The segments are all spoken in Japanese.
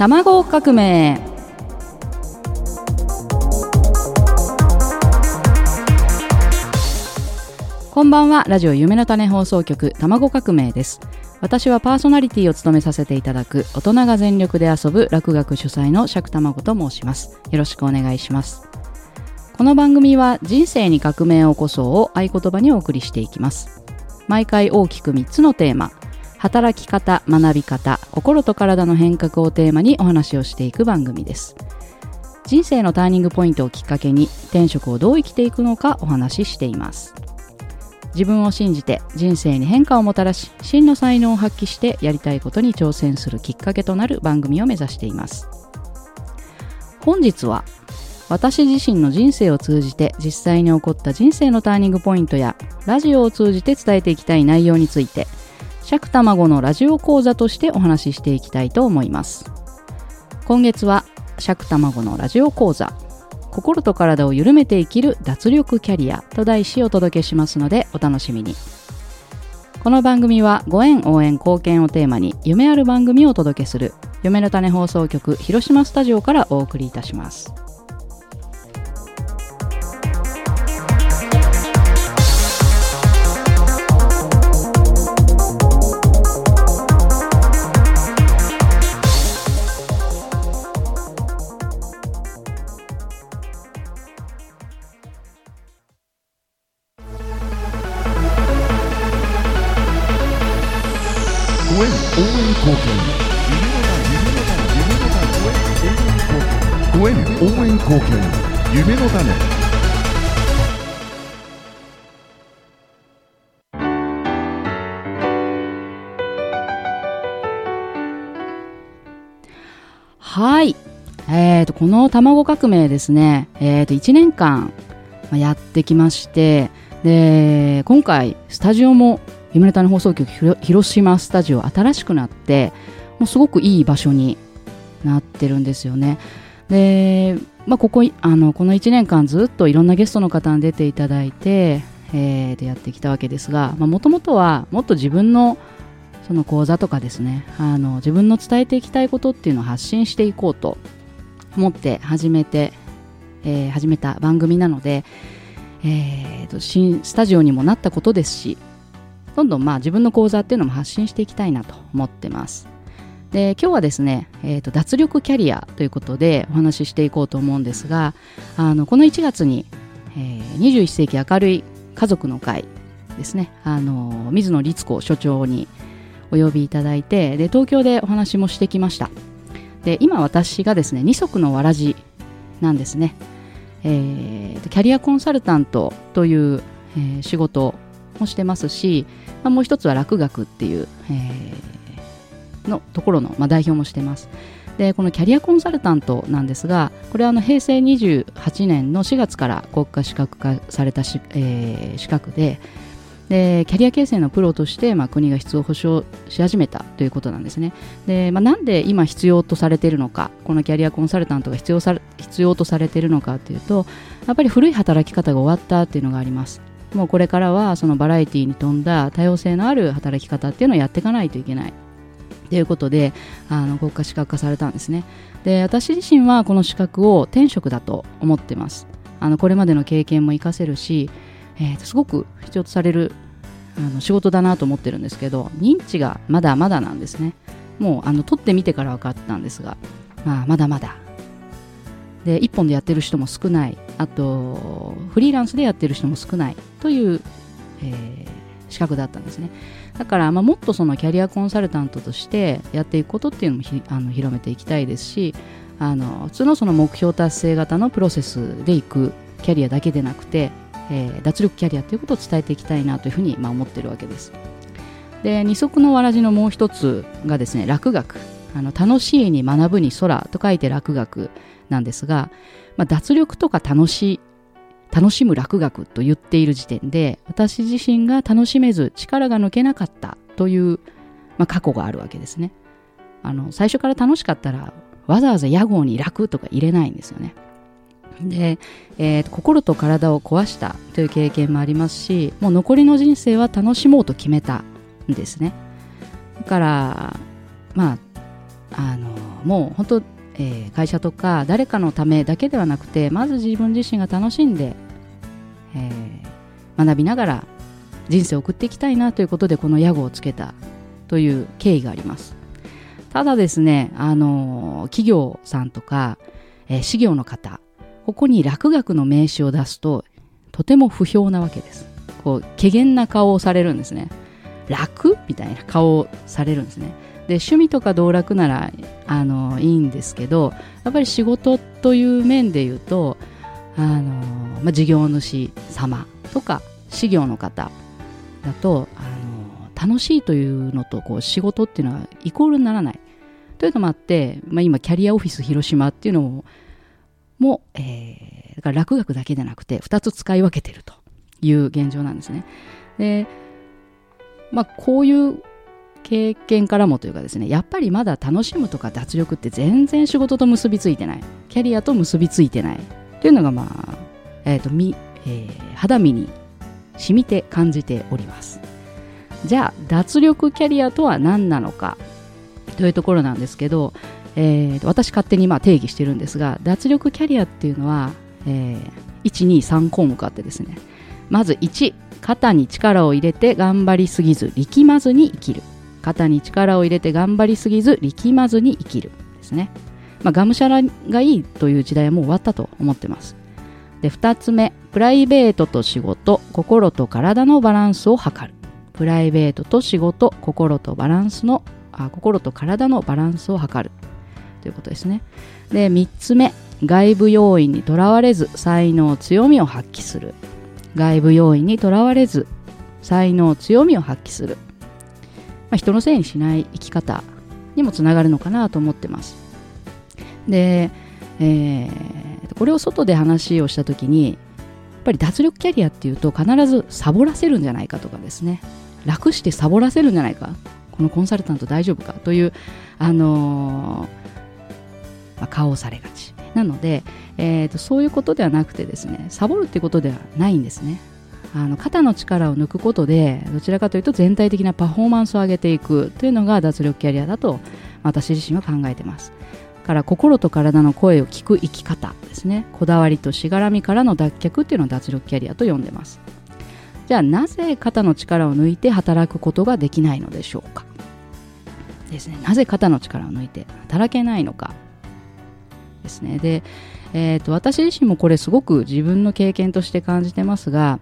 卵革命。こんばんは。ラジオ夢の種放送局卵革命です。私はパーソナリティを務めさせていただく大人が全力で遊ぶ落学主催の釈卵と申します。よろしくお願いします。この番組は人生に革命を起こそうを合言葉にお送りしていきます。毎回大きく3つのテーマ。働き方学び方心と体の変革をテーマにお話をしていく番組です。人生のターニングポイントをきっかけに転職をどう生きていくのかお話ししています。自分を信じて人生に変化をもたらし真の才能を発揮してやりたいことに挑戦するきっかけとなる番組を目指しています。本日は私自身の人生を通じて実際に起こった人生のターニングポイントやラジオを通じて伝えていきたい内容について釈卵のラジオ講座としてお話ししていきたいと思います。今月は釈卵のラジオ講座。心と体を緩めて生きる脱力キャリアと題しお届けしますのでお楽しみに。この番組はご縁応援貢献をテーマに夢ある番組をお届けする夢の種放送局広島スタジオからお送りいたします。貢献ご縁応援貢献夢の種はい。えー、と、この卵革命ですね、えー、と、1年間まあやってきまして、で、今回、スタジオも、夢の放送局広島スタジオ新しくなって、もうすごくいい場所になってるんですよね。で、まあ、ここ、あの、この1年間ずっといろんなゲストの方に出ていただいて、えー、でやってきたわけですが、もともとは、もっと自分のその講座とかですねあの自分の伝えていきたいことっていうのを発信していこうと思って始めて、えー始めた番組なので、えーと新スタジオにもなったことですしどんどんまあ自分の講座っていうのも発信していきたいなと思ってます。で今日はですね、えーと脱力キャリアということでお話ししていこうと思うんですがあのこの1月に、えー21世紀明るい家族の会ですね。あの水野律子所長にお呼びいただいてで東京でお話もしてきました。で今私がですね二足のわらじなんですね、えーキャリアコンサルタントという、えー仕事もしてますし、まあ、もう一つは落学っていう、えーのところの、まあ、代表もしてます。でこのキャリアコンサルタントなんですがこれはあの平成28年の4月から国家資格化されたし、えー資格ででキャリア形成のプロとして、まあ、国が必要保障し始めたということなんですね。で、まあ、なんで今必要とされているのかこのキャリアコンサルタントが必要さ必要とされているのかというとやっぱり古い働き方が終わったっていうのがあります。もうこれからはそのバラエティに富んだ多様性のある働き方っていうのをやっていかないといけない。ということであの国家資格化されたんですね。で私自身はこの資格を転職だと思ってます。あのこれまでの経験も活かせるし、えーすごく必要とされるあの仕事だなと思ってるんですけど認知がまだまだなんですね。もうあの取ってみてから分かったんですが、まあ、まだまだ。で1本でやってる人も少ない。あとフリーランスでやってる人も少ない。という、えー資格だったんですね。だから、まあ、もっとそのキャリアコンサルタントとしてやっていくことっていうのもあの広めていきたいですしあの普通のその目標達成型のプロセスでいくキャリアだけでなくて、えー脱力キャリアということを伝えていきたいなというふうに、まあ、思ってるわけです。で二足のわらじのもう一つがですね落学あの楽しいに学ぶに空と書いて落学なんですが、まあ、脱力とか楽しい楽しむ落学と言っている時点で私自身が楽しめず力が抜けなかったという、まあ、過去があるわけですね。あの最初から楽しかったらわざわざ屋号に楽とか入れないんですよね。で、えー心と体を壊したという経験もありますしもう残りの人生は楽しもうと決めたんですね。だからまああのもう本当、えー会社とか誰かのためだけではなくてまず自分自身が楽しんで、えー学びながら人生を送っていきたいなということでこの屋号をつけたという経緯があります。ただですねあの企業さんとか、えー、事業の方ここに落学の名詞を出すととても不評なわけです。こう怪げな顔をされるんですね。楽？みたいな顔をされるんですね。で趣味とか道楽ならあのいいんですけどやっぱり仕事という面で言うとあの、まあ、事業主様とか事業の方だとあの楽しいというのとこう仕事っていうのはイコールにならないというのもあって、まあ、今キャリアオフィス広島っていうのもも、えーだから落学だけでなくて2つ使い分けてるという現状なんですね。でまあこういう経験からもというかですねやっぱりまだ楽しむとか脱力って全然仕事と結びついてない。キャリアと結びついてないというのがまあ、えーとみえー肌身に染みて感じております。じゃあ脱力キャリアとは何なのかというところなんですけど、えー私勝手にまあ定義してるんですが脱力キャリアっていうのは、え123項目あってですねまず1肩に力を入れて頑張りすぎず力まずに生きる。肩に力を入れて頑張りすぎず力まずに生きるですね、まあ、がむしゃらがいいという時代はもう終わったと思ってます。で2つ目プライベートと仕事心と体のバランスを図る。プライベートと仕事心とバランスのあ心と体のバランスを図る。ということですね。で3つ目外部要因にとらわれず才能強みを発揮する。外部要因にとらわれず才能強みを発揮する、まあ、人のせいにしない生き方にもつながるのかなと思ってます。で、えーこれを外で話をした時にやっぱり脱力キャリアっていうと必ずサボらせるんじゃないかとかですね。楽してサボらせるんじゃないか。このコンサルタント大丈夫か？という、あのーまあ、顔をされがち。なので、えーとそういうことではなくてですねサボるっていうことではないんですね。あの肩の力を抜くことでどちらかというと全体的なパフォーマンスを上げていくというのが脱力キャリアだと私自身は考えてます。から心と体の声を聞く生き方ですね。こだわりとしがらみからの脱却っていうのを脱力キャリアと呼んでます。じゃあなぜ肩の力を抜いて働くことができないのでしょうか？ですね。なぜ肩の力を抜いて働けないのか。ですね。で、えー、と私自身もこれすごく自分の経験として感じてますが、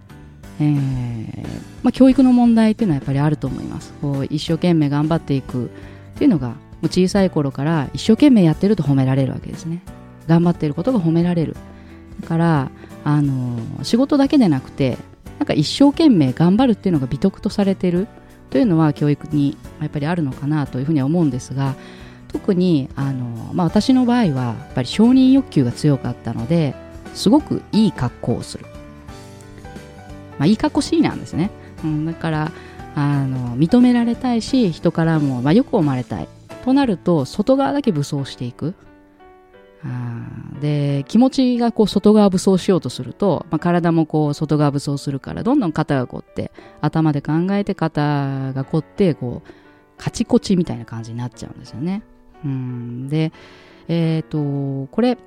えーまあ、教育の問題っていうのはやっぱりあると思います。こう一生懸命頑張っていくっていうのがもう小さい頃から一生懸命やってると褒められるわけですね。頑張ってることが褒められる。だからあの仕事だけでなくてなんか一生懸命頑張るっていうのが美徳とされてるというのは教育にやっぱりあるのかなというふうには思うんですが特にあの、まあ、私の場合はやっぱり承認欲求が強かったのですごくいい格好をする、まあ、いい格好しいなんですね、うん、だからあの認められたいし人からも、まあ、よく思われたい。となると外側だけ武装していく。あで気持ちがこう外側武装しようとすると、まあ、体もこう外側武装するからどんどん肩が凝って頭で考えて肩が凝ってこうカチコチみたいな感じになっちゃうんですよね。うんでえっ、とこれ、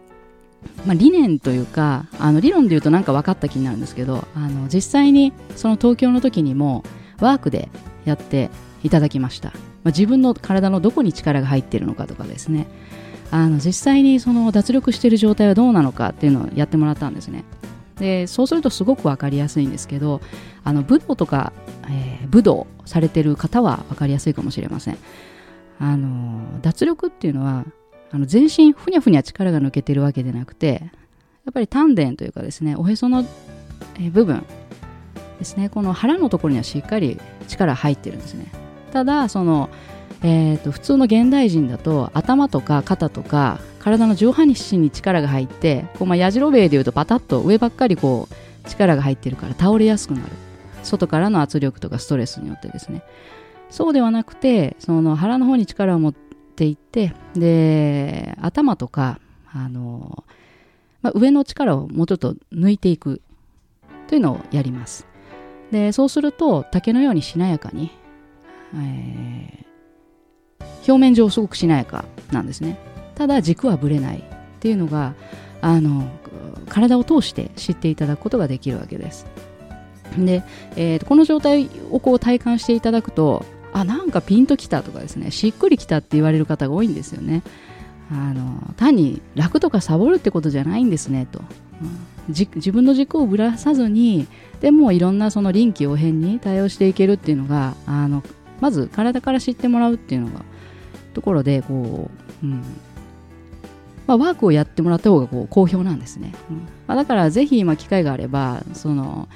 まあ、理念というかあの理論で言うとなんか分かった気になるんですけどあの実際にその東京の時にもワークでやっていただきました、まあ、自分の体のどこに力が入っているのかとかですね。あの実際にその脱力している状態はどうなのかっていうのをやってもらったんですね。でそうするとすごく分かりやすいんですけどあの武道とか、えー武道されてる方は分かりやすいかもしれません。あの脱力っていうのはあの全身ふにゃふにゃ力が抜けてるわけでなくてやっぱり丹田というかですねおへその、部分ですねこの腹のところにはしっかり力入ってるんですね。ただその、えー、と普通の現代人だと頭とか肩とか体の上半身に力が入ってこう、まあ、やじろべえでいうとパタッと上ばっかりこう力が入ってるから倒れやすくなる。外からの圧力とかストレスによってですね。そうではなくてその腹の方に力を持ってっていってで頭とかあの、まあ、上の力をもうちょっと抜いていくというのをやります。でそうすると竹のようにしなやかに、えー表面上すごくしなやかなんですね。ただ軸はぶれないっていうのがあの体を通して知っていただくことができるわけです。で、えーこの状態をこう体感していただくとあなんかピンときたとかですね。しっくりきたって言われる方が多いんですよね。あの単に楽とかサボるってことじゃないんですねと、うん、自分の軸をぶらさずにでもいろんなその臨機応変に対応していけるっていうのがあのまず体から知ってもらうっていうのがところでこう、うん。まあ、ワークをやってもらった方がこう好評なんですね、うん。まあ、だからぜひ今機会があればその、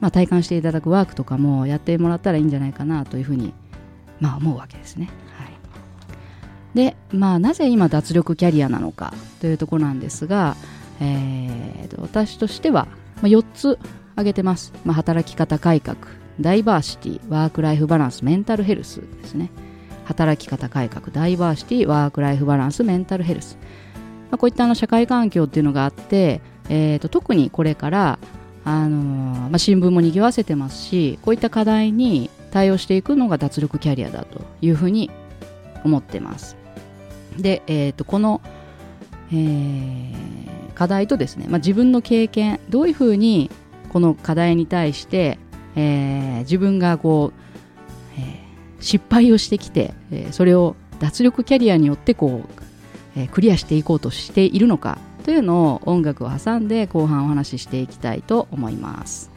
まあ、体感していただくワークとかもやってもらったらいいんじゃないかなというふうに、まあ、思うわけですね。はい。で、まあ、なぜ今脱力キャリアなのかというところなんですが、えー、私としては、4つ挙げてます、まあ、働き方改革ダイバーシティワークライフバランスメンタルヘルスですね。働き方改革ダイバーシティワークライフバランスメンタルヘルス、まあ、こういったあの社会環境っていうのがあって、えー、と特にこれから、あのーまあ、新聞も賑わせてますしこういった課題に対応していくのが脱力キャリアだというふうに思ってます。で、えー、とこの、えー課題とですね、まあ、自分の経験どういうふうにこの課題に対して、えー自分がこう、えー失敗をしてきて、えーそれを脱力キャリアによってこう、えークリアしていこうとしているのかというのを音楽を挟んで後半お話ししていきたいと思います。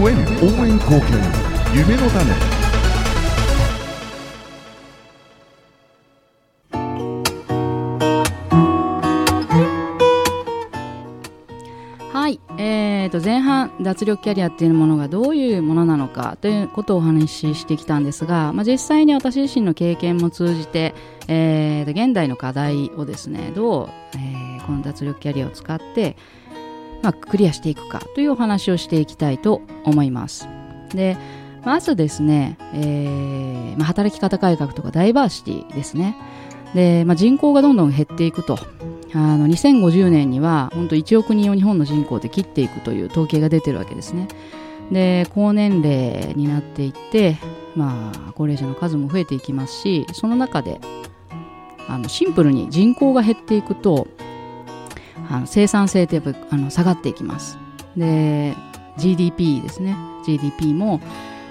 ご縁応援貢献夢の種。はい、えー、と前半脱力キャリアっていうものがどういうものなのかということをお話ししてきたんですが、まあ、実際に私自身の経験も通じて、えーと現代の課題をですねどう、えーこの脱力キャリアを使って、まあ、クリアしていくかというお話をしていきたいと思います。でまずですね、えーまあ、働き方改革とかダイバーシティですね。で、まあ、人口がどんどん減っていくとあの2050年には本当1億人を日本の人口で切っていくという統計が出てるわけですね。で高年齢になっていって、まあ、高齢者の数も増えていきますしその中であのシンプルに人口が減っていくとあの生産性ってやっぱりあの下がっていきます。で GDP ですね GDP も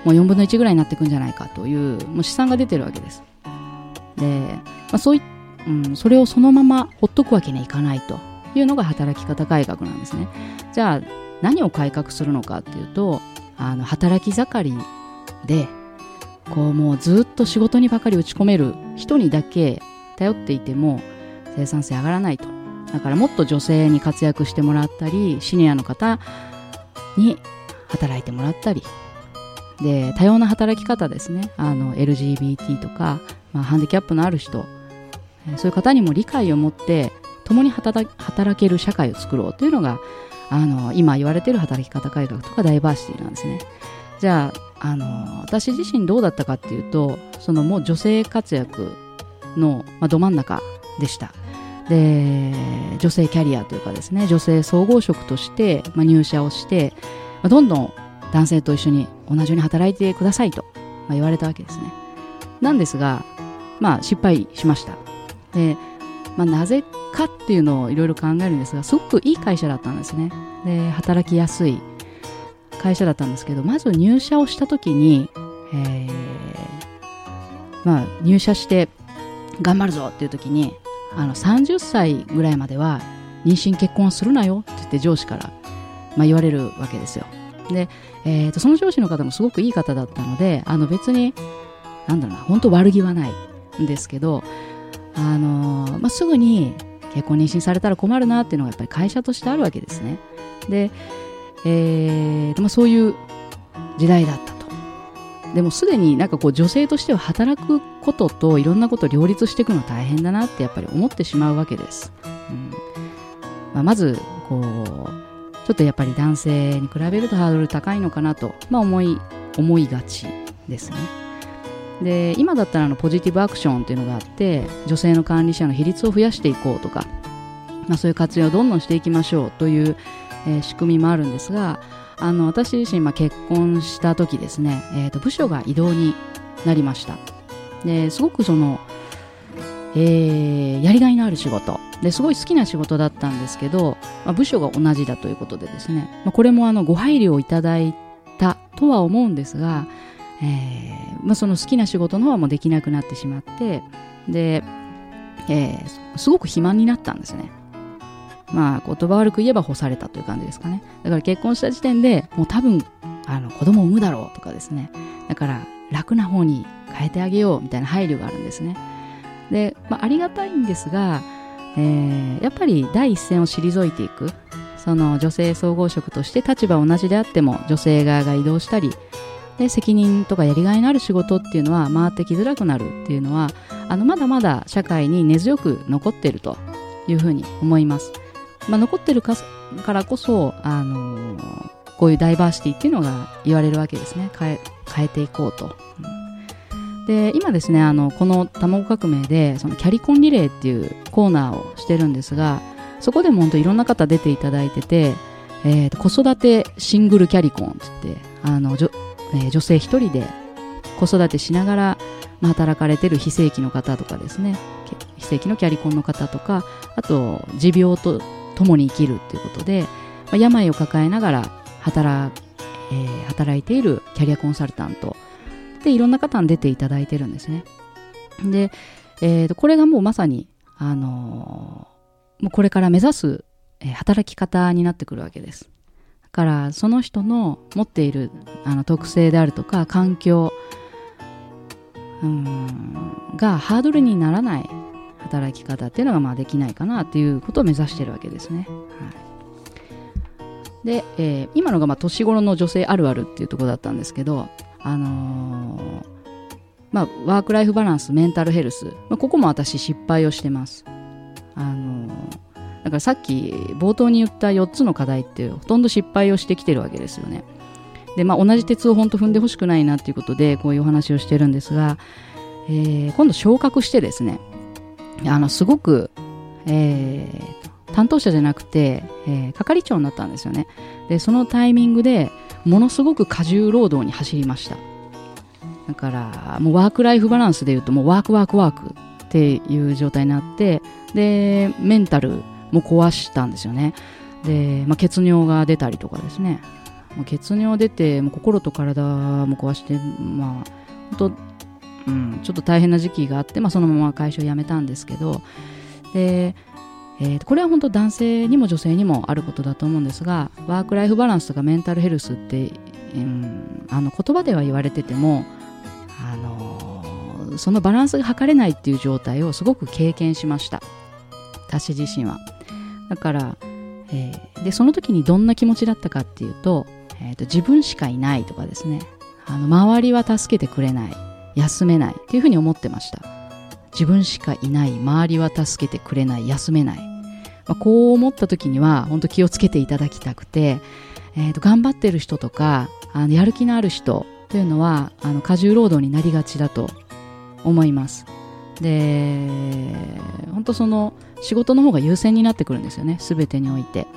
もう4分の1ぐらいになっていくんじゃないかというもう試算が出てるわけです。で、まあ、そういうん、それをそのままほっとくわけにはいかないというのが働き方改革なんですね。じゃあ何を改革するのかっていうとあの働き盛りでこうもうずっと仕事にばかり打ち込める人にだけ頼っていても生産性上がらないとだからもっと女性に活躍してもらったりシニアの方に働いてもらったりで多様な働き方ですねあの LGBT とか、まあ、ハンディキャップのある人そういう方にも理解を持って共に働ける社会を作ろうというのがあの今言われてる働き方改革とかダイバーシティなんですね。じゃああの私自身どうだったかっていうとそのもう女性活躍の、まあ、ど真ん中でした。で女性キャリアというかですね女性総合職として、まあ、入社をして、まあ、どんどん男性と一緒に同じように働いてくださいと、まあ、言われたわけですね。なんですが、まあ、失敗しました。で、まあ、なぜかっていうのをいろいろ考えるんですがすごくいい会社だったんですねで働きやすい会社だったんですけどまず入社をした時に、えーまあ、入社して頑張るぞっていう時にあの30歳ぐらいまでは妊娠結婚するなよって言って上司から、まあ、言われるわけですよで、えーとその上司の方もすごくいい方だったのであの別になんだろうな本当悪気はないんですけどあのーまあ、すぐに結婚妊娠されたら困るなっていうのがやっぱり会社としてあるわけですね。で、えーまあ、そういう時代だった。でもすでになんかこう女性としては働くことといろんなことを両立していくのは大変だなってやっぱり思ってしまうわけです。うんまあ、まずこうちょっとやっぱり男性に比べるとハードル高いのかなと、まあ、思い思いがちですね。で今だったらのポジティブアクションっていうのがあって女性の管理者の比率を増やしていこうとか、まあ、そういう活用をどんどんしていきましょうという、えー仕組みもあるんですがあの私自身、まあ、結婚した時ですね、えーと部署が異動になりました。ですごくその、えーやりがいのある仕事。ですごい好きな仕事だったんですけど、まあ、部署が同じだということでですね、まあ、これもあのご配慮をいただいたとは思うんですが、えーまあ、その好きな仕事の方はもうできなくなってしまってで、えーすごく肥満になったんですね。まあ言葉悪く言えば干されたという感じですかね。だから結婚した時点でもう多分あの子供を産むだろうとかですね。だから楽な方に変えてあげようみたいな配慮があるんですね。で、まあ、ありがたいんですが、えーやっぱり第一線を退いていく。その女性総合職として立場同じであっても女性側が移動したりで責任とかやりがいのある仕事っていうのは回ってきづらくなるっていうのはあのまだまだ社会に根強く残っているというふうに思います、まあ、残ってるからこそ、あのーこういうダイバーシティっていうのが言われるわけですね。変え変えていこうと、で今ですねあのこの卵革命でそのキャリコンリレーっていうコーナーをしてるんですがそこでも本当いろんな方出ていただいてて、えー子育てシングルキャリコンって言ってあのじょ、えー女性一人で子育てしながら、働かれてる非正規の方とかですね。非正規のキャリコンの方とかあと持病と共に生きるっていうことで、まあ、病を抱えながら働,、えー働いているキャリアコンサルタントでいろんな方に出ていただいてるんですね。で、えーとこれがもうまさにあのーもうこれから目指す、えー働き方になってくるわけです。だからその人の持っているあの特性であるとか環境うんがハードルにならない働き方っていうのがまあできないかなっていうことを目指してるわけですね。はい、で、えー今のがまあ年頃の女性あるあるっていうところだったんですけど、あのーまあ、ワークライフバランスメンタルヘルス、まあ、ここも私失敗をしてます。あのーだからさっき冒頭に言った4つの課題ってほとんど失敗をしてきてるわけですよね。で、まあ、同じ鉄を本当踏んでほしくないなっていうことでこういうお話をしてるんですが、えー今度昇格してですねあのすごく、えー担当者じゃなくて、えー係長になったんですよね。でそのタイミングでものすごく過重労働に走りました。だからもうワークライフバランスでいうともうワークワークワークっていう状態になってでメンタルも壊したんですよね。で、まあ、血尿が出たりとかですね。血尿出てもう心と体も壊してまあ本当うん、ちょっと大変な時期があって、まあ、そのまま会社を辞めたんですけどで、えーこれは本当男性にも女性にもあることだと思うんですがワーク・ライフ・バランスとかメンタルヘルスって、うん、あの言葉では言われてても、あのそのバランスが測れないっていう状態をすごく経験しました。私自身は。だから、えーでその時にどんな気持ちだったかっていうと,、えーと自分しかいないとかですね。あの周りは助けてくれない。休めないっていうふうに思ってました。自分しかいない。周りは助けてくれない。休めない、まあ、こう思った時には本当気をつけていただきたくて、えーと頑張ってる人とかあのやる気のある人というのはあの過重労働になりがちだと思います。で本当その仕事の方が優先になってくるんですよね。全てにおいて。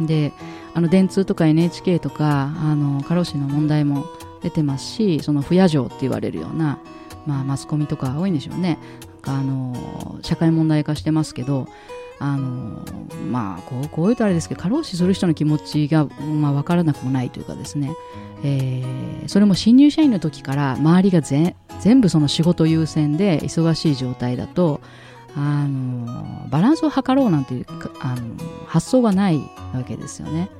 であの電通とか NHK とかあの過労死の問題も出てますしその不夜城って言われるような、まあ、マスコミとか多いんでしょうね。あの社会問題化してますけどあのまあこうこういうとあれですけど過労死する人の気持ちが、まあ、分からなくもないというかですね、えーそれも新入社員の時から周りが全部その仕事優先で忙しい状態だとあのバランスを図ろうなんていうあの発想がないわけですよね。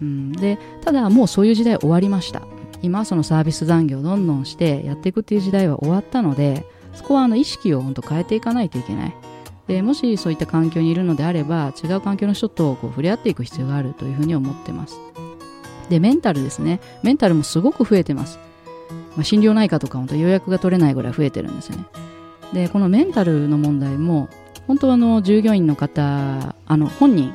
うん、でただもうそういう時代終わりました。今そのサービス残業をどんどんしてやっていくっていう時代は終わったのでそこはあの意識を本当変えていかないといけない。でもしそういった環境にいるのであれば違う環境の人とこう触れ合っていく必要があるというふうに思ってます。でメンタルですね。メンタルもすごく増えてます。まあ、心療内科とか本当予約が取れないぐらい増えてるんですよね。でこのメンタルの問題も本当はあの従業員の方あの本人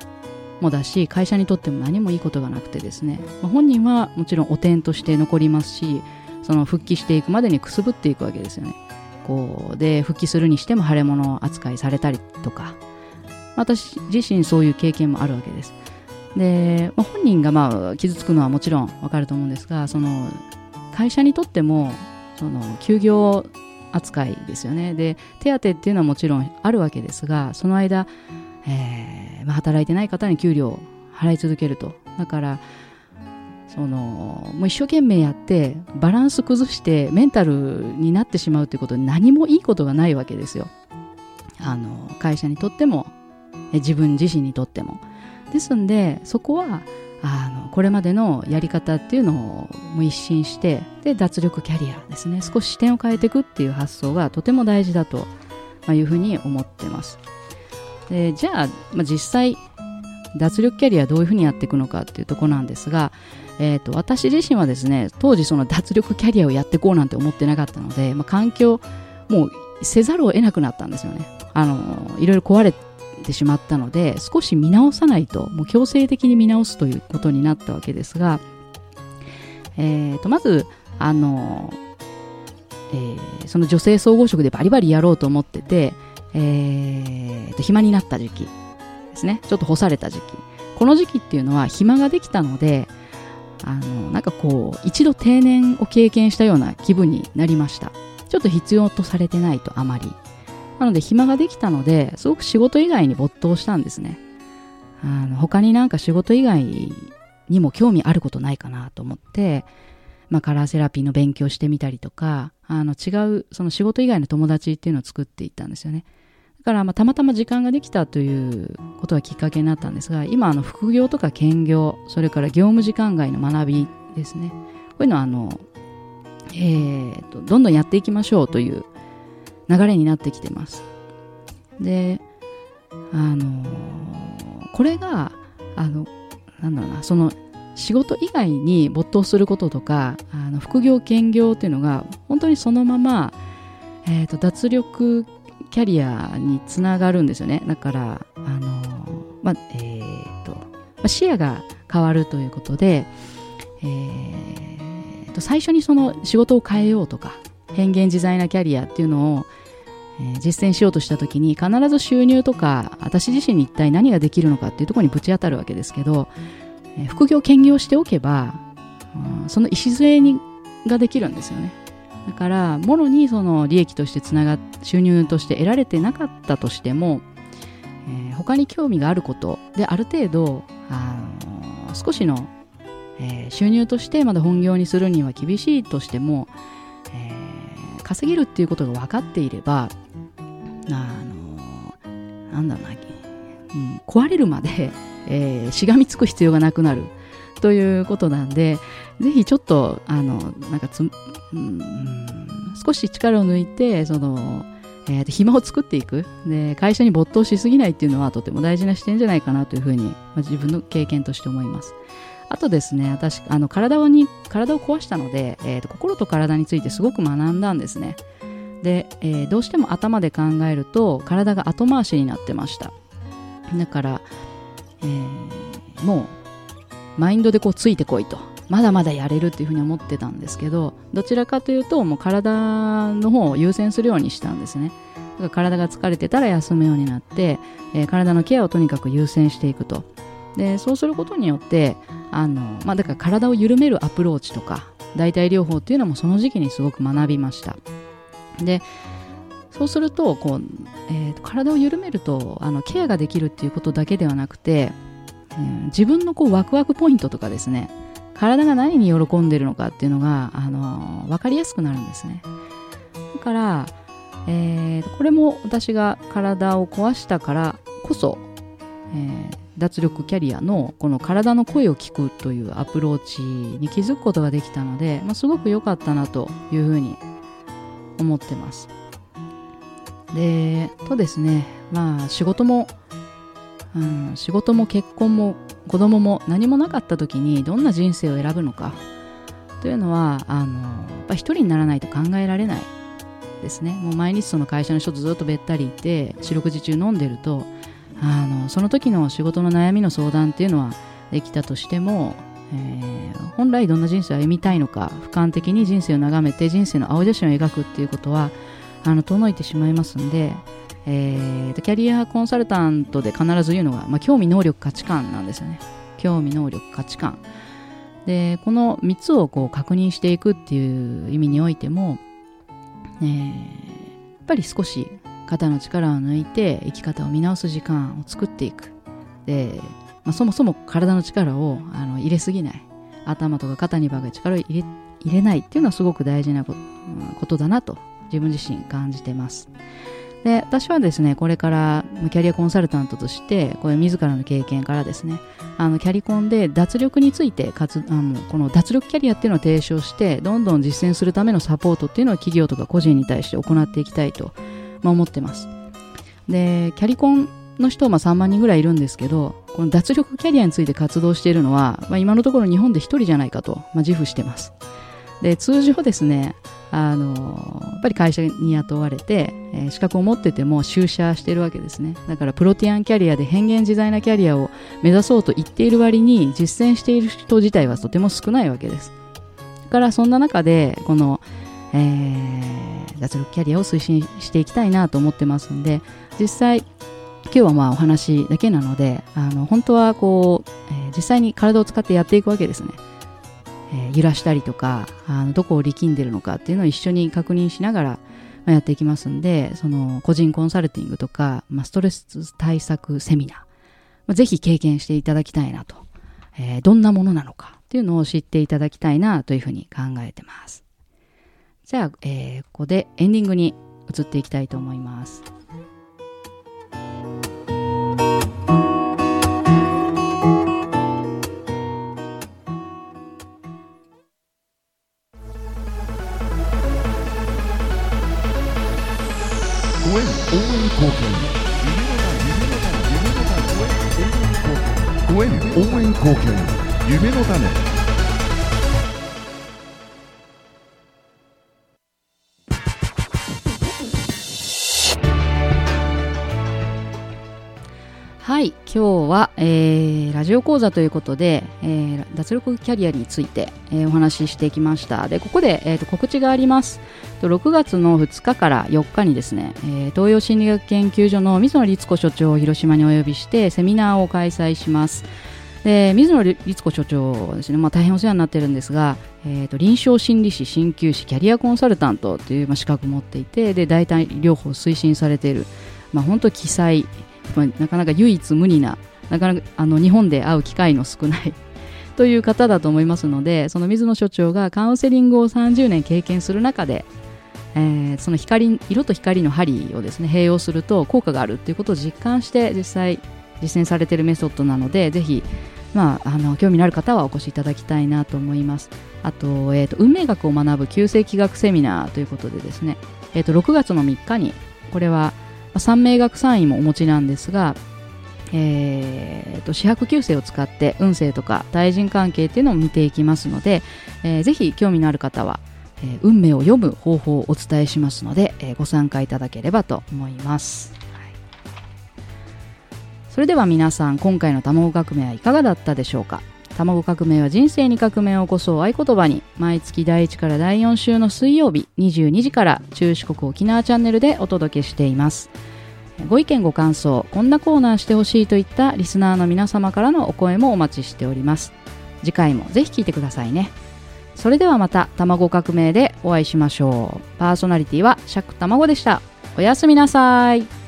もだし会社にとっても何もいいことがなくてですね、まあ、本人はもちろん汚点として残りますしその復帰していくまでにくすぶっていくわけですよね。こうで復帰するにしても腫れ物扱いされたりとか。私自身そういう経験もあるわけです。で、まあ、本人がまあ傷つくのはもちろんわかると思うんですがその会社にとってもその休業扱いですよね。で手当っていうのはもちろんあるわけですがその間、えーまあ、働いてない方に給料を払い続けると。だからそのもう一生懸命やってバランス崩してメンタルになってしまうということに何もいいことがないわけですよ。あの会社にとっても自分自身にとっても。ですんでそこはあのこれまでのやり方っていうのをもう一新してで脱力キャリアですね。少し視点を変えていくっていう発想がとても大事だというふうに思ってます。でじゃあ、まあ、実際脱力キャリアどういうふうにやっていくのかっていうとこなんですが、えーと、私自身はですね当時その脱力キャリアをやっていこうなんて思ってなかったので、まあ、環境もうせざるを得なくなったんですよね。あのいろいろ壊れてしまったので少し見直さないともう強制的に見直すということになったわけですが、えー、とまずあの、えー、その女性総合職でバリバリやろうと思ってて、えー、と暇になった時期ですね。ちょっと干された時期。この時期っていうのは暇ができたのであのなんかこう一度定年を経験したような気分になりました。ちょっと必要とされてないとあまり。なので暇ができたのですごく仕事以外に没頭したんですね。あの他になんか仕事以外にも興味あることないかなと思って、まあ、カラーセラピーの勉強してみたりとかあの違うその仕事以外の友達っていうのを作っていったんですよね。だからまあたまたま時間ができたということがきっかけになったんですが今あの副業とか兼業それから業務時間外の学びですねこういうのはあの、えーとどんどんやっていきましょうという流れになってきてます。で、あの、これが、あの、なんだろうな、その仕事以外に没頭することとか、あの副業兼業っていうのが、本当にそのまま、え、ー、と、脱力キャリアにつながるんですよね。だから、あの、まあ、えっ、と、ま、視野が変わるということで、えー、と最初にその仕事を変えようとか変幻自在なキャリアっていうのを、実践しようとした時に必ず収入とか私自身に一体何ができるのかっていうところにぶち当たるわけですけど、副業兼業しておけば、その礎にができるんですよねだからもろにその利益としてつながっ収入として得られてなかったとしても、えー、他に興味があることである程度、あの少しの、えー、収入としてまだ本業にするには厳しいとしても、えー、稼げるっていうことが分かっていればあのなんだろうな、うん、壊れるまで、えー、しがみつく必要がなくなる。ということなんでぜひちょっとあのなんかつ、うん、少し力を抜いてそのえー、暇を作っていくで会社に没頭しすぎないっていうのはとても大事な視点じゃないかなというふうに、まあ、自分の経験として思います。あとですね、私、あの体をに体を壊したので、えーと、心と体についてすごく学んだんですね。で、えー、どうしても頭で考えると体が後回しになってました。だから、えー、もうマインドでこうついてこいと。まだまだやれるっていうふうに思ってたんですけど、どちらかというと、もう体の方を優先するようにしたんですね。だから体が疲れてたら休むようになって、えー、体のケアをとにかく優先していくと。でそうすることによってあの、まあ、だから体を緩めるアプローチとか代替療法っていうのもその時期にすごく学びましたでそうするとこう、えー、体を緩めるとあのケアができるっていうことだけではなくて、自分のこうワクワクポイントとかですね体が何に喜んでるのかっていうのが、あの分かりやすくなるんですねだから、えー、これも私が体を壊したからこそ、えー、脱力キャリアのこの体の声を聞くというアプローチに気づくことができたので、まあ、すごく良かったなというふうに思ってます。で、とですね、まあ仕事も、うん、仕事も結婚も子供も何もなかった時にどんな人生を選ぶのか、というのはあのやっぱ一人にならないと考えられないですね。もう毎日その会社の人とずっとべったりいて四六時中飲んでるとあのその時の仕事の悩みの相談っていうのはできたとしても、えー、本来どんな人生を歩みたいのか俯瞰的に人生を眺めて人生の青写真を描くっていうことはあの遠のいてしまいますんで、えー、キャリアコンサルタントで必ず言うのが、まあ、興味能力価値観なんですよね。興味能力価値観。でこの3つをこう確認していくっていう意味においても、えー、やっぱり少し肩の力を抜いて生き方を見直す時間を作っていく。で、まあ、そもそも体の力をあの入れすぎない。頭とか肩にばかり力を入れ入れないっていうのはすごく大事なことだなと自分自身感じてます。で私はですねこれからキャリアコンサルタントとしてこれ自らの経験からですねあのキャリコンで脱力についてかつあのこの脱力キャリアっていうのを提唱してどんどん実践するためのサポートっていうのを企業とか個人に対して行っていきたいと、まあ、思ってます。でキャリコンの人はまあ3万人ぐらいいるんですけどこの脱力キャリアについて活動しているのは、まあ、今のところ日本で1人じゃないかと、まあ、自負してます。で通常ですねあのやっぱり会社に雇われて、えー、資格を持ってても就社してるわけですね。だからプロティアンキャリアで変幻自在なキャリアを目指そうと言っている割に実践している人自体はとても少ないわけです。だからそんな中でこの、えー、脱力キャリアを推進していきたいなと思ってますんで実際今日はまあお話だけなのであの本当はこう、えー、実際に体を使ってやっていくわけですね。えー、揺らしたりとかあのどこを力んでるのかっていうのを一緒に確認しながら、ま、やっていきますんでその個人コンサルティングとか、まあ、ストレス対策セミナー、まあ、ぜひ経験していただきたいなと、えー、どんなものなのかっていうのを知っていただきたいなというふうに考えてますじゃあ、えー、ここでエンディングに移っていきたいと思います。応援貢献夢の種今日は、えー、ラジオ講座ということで、えー、脱力キャリアについて、えー、お話ししてきました。でここで、えーと、告知があります。6月の2日から4日にですね、えー、東洋心理学研究所の水野律子所長を広島にお呼びしてセミナーを開催します。で水野律子所長ですね、まあ、大変お世話になってるんですが、えーと、臨床心理士鍼灸師キャリアコンサルタントという、まあ、資格を持っていてで大体療法を推進されている、まあ、本当奇才、まあ、なかなか唯一無二ななかなかあの日本で会う機会の少ない という方だと思いますのでその水野所長がカウンセリングを30年経験する中で、えー、その光色と光の針をですね併用すると効果があるということを実感して実際実践されているメソッドなのでぜひ、まあ、あの興味のある方はお越しいただきたいなと思います。あと,、えーと、運命学を学ぶ旧世紀学セミナーということでですね、えーと、6月の3日にこれは三名学3位もお持ちなんですがえーと、四白旧星を使って運勢とか対人関係っていうのを見ていきますので、えー、ぜひ興味のある方は、えー、運命を読む方法をお伝えしますので、えー、ご参加いただければと思います。それでは皆さん今回の卵革命はいかがだったでしょうか？卵革命は人生に革命を起こそう合言葉に毎月第1から第4週の水曜日22時から中四国沖縄チャンネルでお届けしています。ご意見ご感想こんなコーナーしてほしいといったリスナーの皆様からのお声もお待ちしております。次回もぜひ聞いてくださいね。それではまた卵革命でお会いしましょう。パーソナリティはシャック卵でした。おやすみなさい。